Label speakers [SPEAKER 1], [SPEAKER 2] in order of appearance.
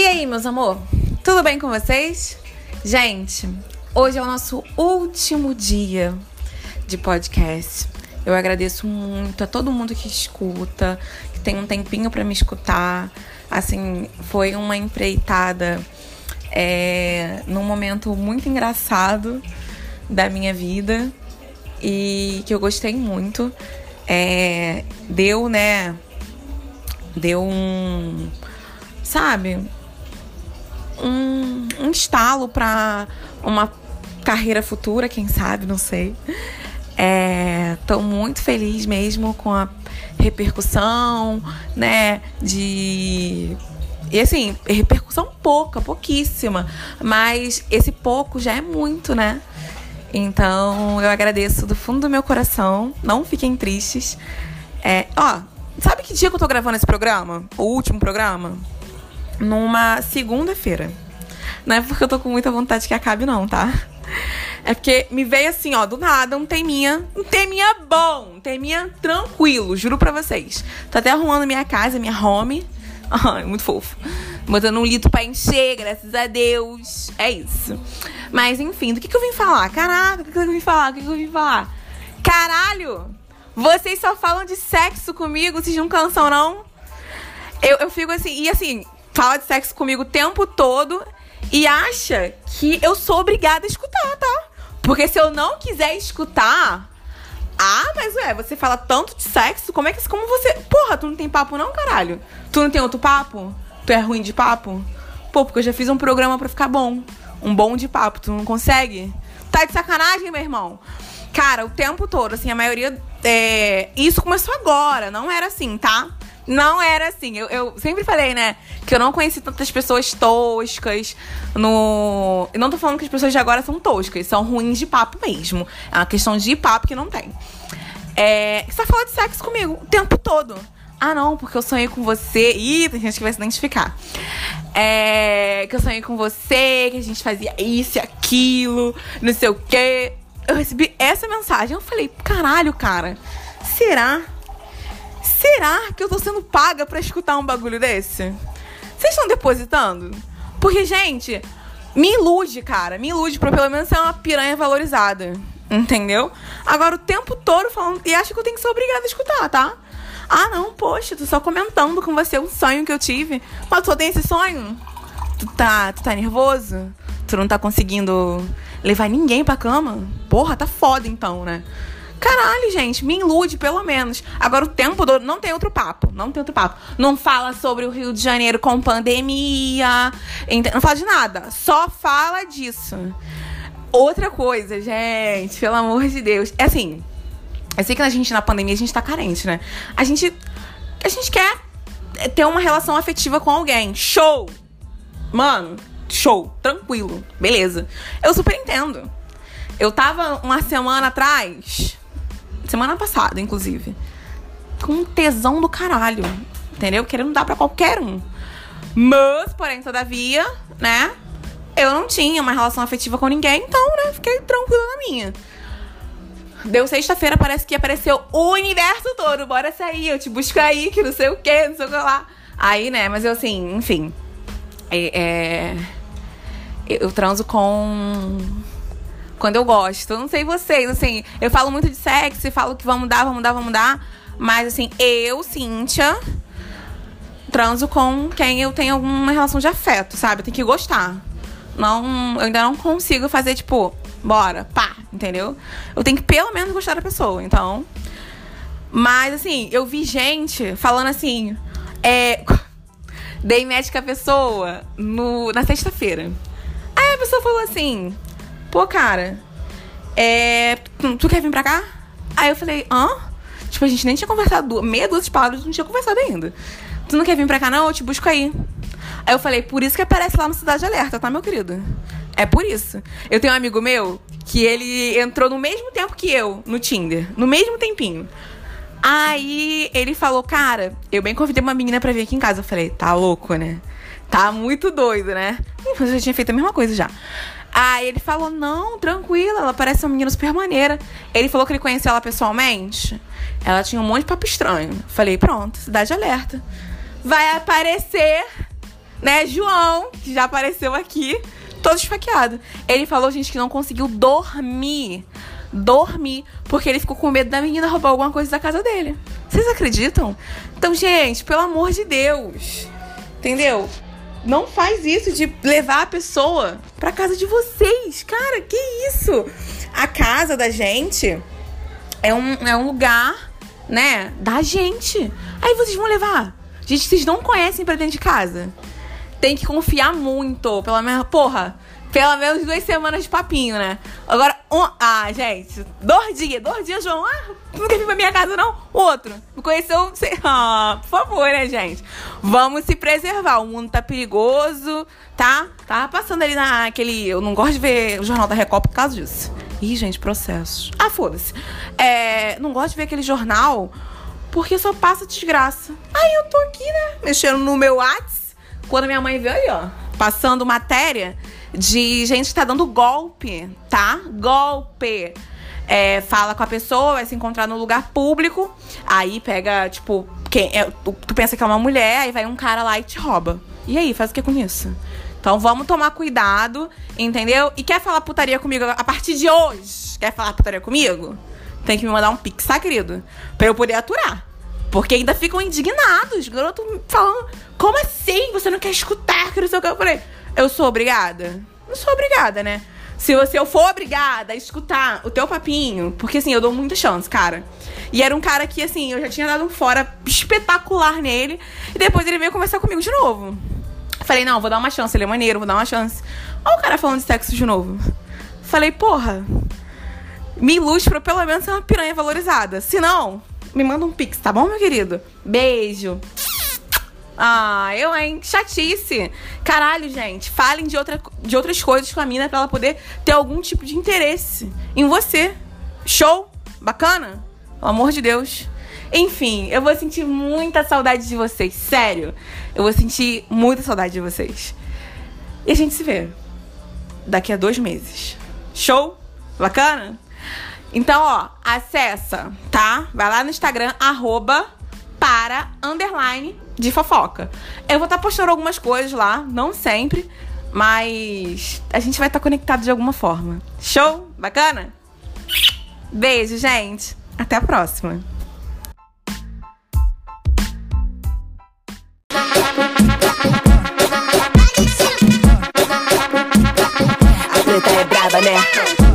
[SPEAKER 1] E aí, meus amor? Tudo bem com vocês? Gente, hoje é o nosso último dia de podcast. Eu agradeço muito a todo mundo que escuta, que tem um tempinho para me escutar. Assim, foi uma empreitada é, num momento muito engraçado da minha vida e que eu gostei muito. É, deu, né? Deu um. Sabe? Um, um estalo para uma carreira futura, quem sabe, não sei. Estou é, muito feliz mesmo com a repercussão, né? De. E assim, repercussão pouca, pouquíssima. Mas esse pouco já é muito, né? Então eu agradeço do fundo do meu coração. Não fiquem tristes. É, ó, sabe que dia que eu tô gravando esse programa? O último programa? Numa segunda-feira. Não é porque eu tô com muita vontade que acabe, não, tá? É porque me veio assim, ó, do nada, um teminha. Um teminha bom, um teminha tranquilo, juro pra vocês. Tô até arrumando minha casa, minha home. Ai, muito fofo. Botando um litro pra encher, graças a Deus. É isso. Mas enfim, do que, que eu vim falar? Caraca, do que, que eu vim falar? Do que, que eu vim falar? Caralho! Vocês só falam de sexo comigo, vocês não cansam, não? Eu, eu fico assim, e assim, fala de sexo comigo o tempo todo e acha que eu sou obrigada a escutar, tá? Porque se eu não quiser escutar. Ah, mas ué, você fala tanto de sexo, como é que. Como você. Porra, tu não tem papo, não, caralho? Tu não tem outro papo? Tu é ruim de papo? Pô, porque eu já fiz um programa pra ficar bom. Um bom de papo, tu não consegue? Tá de sacanagem, meu irmão? Cara, o tempo todo, assim, a maioria. É... Isso começou agora, não era assim, tá? Não era assim. Eu, eu, sempre falei, né? Que eu não conheci tantas pessoas toscas no. E não tô falando que as pessoas de agora são toscas, são ruins de papo mesmo. É uma questão de papo que não tem. É. Você fala de sexo comigo o tempo todo. Ah, não, porque eu sonhei com você. Ih, tem gente que vai se identificar. É. Que eu sonhei com você, que a gente fazia isso e aquilo, não sei o quê. Eu recebi essa mensagem. Eu falei, caralho, cara. Será? Será que eu tô sendo paga para escutar um bagulho desse? Vocês estão depositando? Porque, gente, me ilude, cara. Me ilude pra pelo menos ser uma piranha valorizada. Entendeu? Agora o tempo todo falando. E acho que eu tenho que ser obrigada a escutar, tá? Ah, não, poxa, tô só comentando com você um sonho que eu tive. Mas tu só tem esse sonho? Tu tá, tu tá nervoso? Tu não tá conseguindo levar ninguém pra cama? Porra, tá foda então, né? Caralho, gente, me ilude pelo menos. Agora o tempo todo não tem outro papo, não tem outro papo. Não fala sobre o Rio de Janeiro com pandemia, não fala de nada, só fala disso. Outra coisa, gente, pelo amor de Deus, é assim, eu sei que a gente na pandemia a gente tá carente, né? A gente a gente quer ter uma relação afetiva com alguém. Show. Mano, show, tranquilo, beleza. Eu super entendo. Eu tava uma semana atrás Semana passada, inclusive. Com um tesão do caralho. Entendeu? Querendo dar pra qualquer um. Mas, porém, todavia, né? Eu não tinha uma relação afetiva com ninguém, então, né? Fiquei tranquila na minha. Deu sexta-feira, parece que apareceu o universo todo. Bora sair, eu te busco aí, que não sei o que, não sei o que lá. Aí, né, mas eu assim, enfim. É, é, eu transo com quando eu gosto. Não sei vocês, assim, eu falo muito de sexo, e falo que vamos dar, vamos dar, vamos dar. Mas assim, eu, Cíntia, transo com quem eu tenho alguma relação de afeto, sabe? Tem que gostar. Não, eu ainda não consigo fazer, tipo, bora, pá, entendeu? Eu tenho que pelo menos gostar da pessoa, então. Mas assim, eu vi gente falando assim, é. Dei médica a pessoa no, na sexta-feira. Aí a pessoa falou assim: pô, cara, é, tu quer vir pra cá? Aí eu falei, hã? Tipo, a gente nem tinha conversado, meia dúzia de palavras, não tinha conversado ainda. Tu não quer vir pra cá, não? Eu te busco aí. Aí eu falei, por isso que aparece lá no Cidade Alerta, tá, meu querido? É por isso. Eu tenho um amigo meu que ele entrou no mesmo tempo que eu no Tinder, no mesmo tempinho. Aí ele falou, cara, eu bem convidei uma menina pra vir aqui em casa. Eu falei, tá louco, né? Tá muito doido, né? Mas eu já tinha feito a mesma coisa já. Aí ele falou: não, tranquila, ela parece uma menina super maneira. Ele falou que ele conhecia ela pessoalmente. Ela tinha um monte de papo estranho. Falei: pronto, cidade alerta. Vai aparecer né, João, que já apareceu aqui, todo esfaqueado. Ele falou, gente, que não conseguiu dormir. Dormir, porque ele ficou com medo da menina roubar alguma coisa da casa dele. Vocês acreditam? Então, gente, pelo amor de Deus. Entendeu? Não faz isso de levar a pessoa pra casa de vocês. Cara, que isso? A casa da gente é um, é um lugar, né, da gente. Aí vocês vão levar. Gente, vocês não conhecem pra dentro de casa. Tem que confiar muito. Pela minha. Porra, pelo menos duas semanas de papinho, né? Agora, um. Ah, gente, dois dias, dois dias, João. Ah, não quer vir pra minha casa, não? Outro. Me conheceu. Sei... Ah, por favor, né, gente? Vamos se preservar. O mundo tá perigoso, tá? Tava passando ali naquele. Eu não gosto de ver o Jornal da Record por causa disso. Ih, gente, processos. Ah, foda-se. É, não gosto de ver aquele jornal porque só passa desgraça. Aí eu tô aqui, né? Mexendo no meu WhatsApp. Quando minha mãe veio aí, ó, passando matéria de gente que tá dando golpe, tá? Golpe. É, fala com a pessoa, vai se encontrar no lugar público, aí pega, tipo, quem é, tu, tu, pensa que é uma mulher, aí vai um cara lá e te rouba. E aí, faz o que com isso? Então vamos tomar cuidado, entendeu? E quer falar putaria comigo a partir de hoje? Quer falar putaria comigo? Tem que me mandar um pix, tá, querido? Pra eu poder aturar. Porque ainda ficam indignados. Garoto falando, como assim? Você não quer escutar? Que não sei o que. Eu falei, eu sou obrigada? Não sou obrigada, né? Se você eu for obrigada a escutar o teu papinho, porque assim, eu dou muita chance, cara. E era um cara que, assim, eu já tinha dado um fora espetacular nele. E depois ele veio conversar comigo de novo. Falei, não, vou dar uma chance, ele é maneiro, vou dar uma chance. Olha o cara falando de sexo de novo. Falei, porra, me ilustra pelo menos ser uma piranha valorizada. Se não, me manda um pix, tá bom, meu querido? Beijo. Ah, eu, hein? Chatice. Caralho, gente. Falem de, outra, de outras coisas com a mina pra ela poder ter algum tipo de interesse em você. Show? Bacana? Pelo amor de Deus. Enfim, eu vou sentir muita saudade de vocês. Sério. Eu vou sentir muita saudade de vocês. E a gente se vê daqui a dois meses. Show? Bacana? Então, ó, acessa, tá? Vai lá no Instagram, arroba para underline de fofoca. Eu vou estar tá postando algumas coisas lá, não sempre, mas a gente vai estar tá conectado de alguma forma. Show? Bacana? Beijo, gente. Até a próxima. A preta é brava, né?